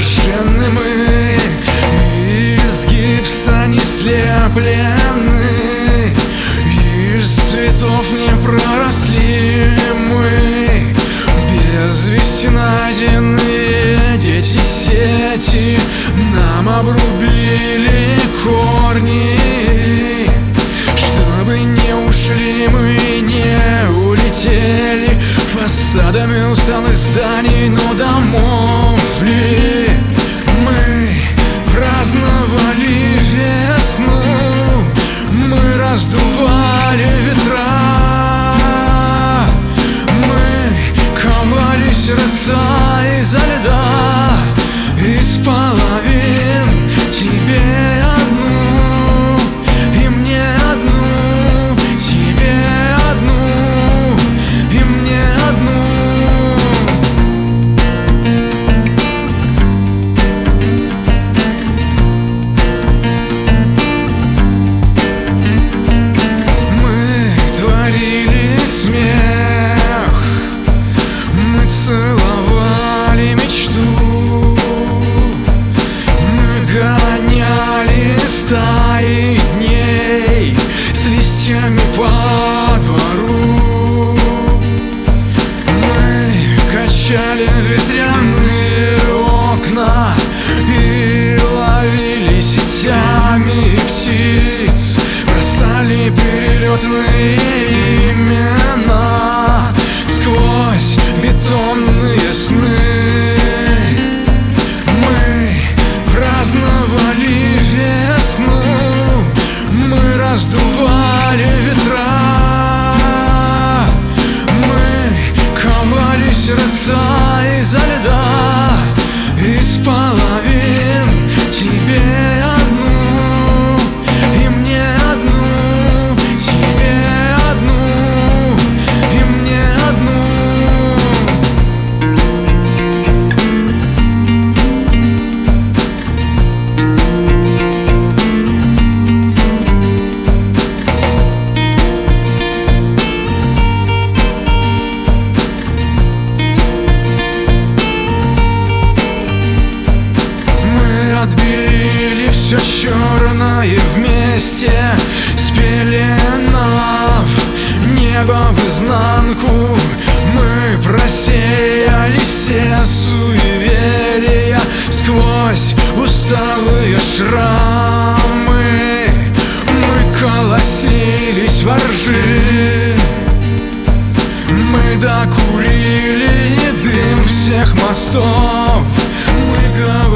стены мы Из гипса не слеплены Фасадами усталых зданий, но домов ли? Мы праздновали весну Мы раздували ветра. Мы ковали сердца изо льда Из половин тебе перелетные имена Сквозь бетонные сны. Мы праздновали весну Мы раздували ветра. Мы ковали сердца изо льда черное вместе Спеленав небо в изнанку. Мы просеяли все суеверия Сквозь усталые шрамы. Мы колосились во ржи. Мы докурили дым всех мостов. Мы говорили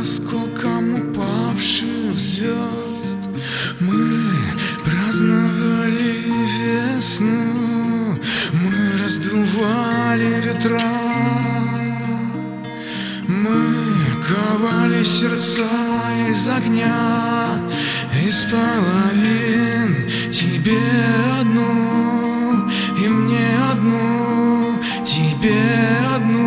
Осколкам упавших звезд. Мы праздновали весну Мы раздували ветра. Мы ковали сердца из огня Из половин тебе одну И мне одну, тебе одну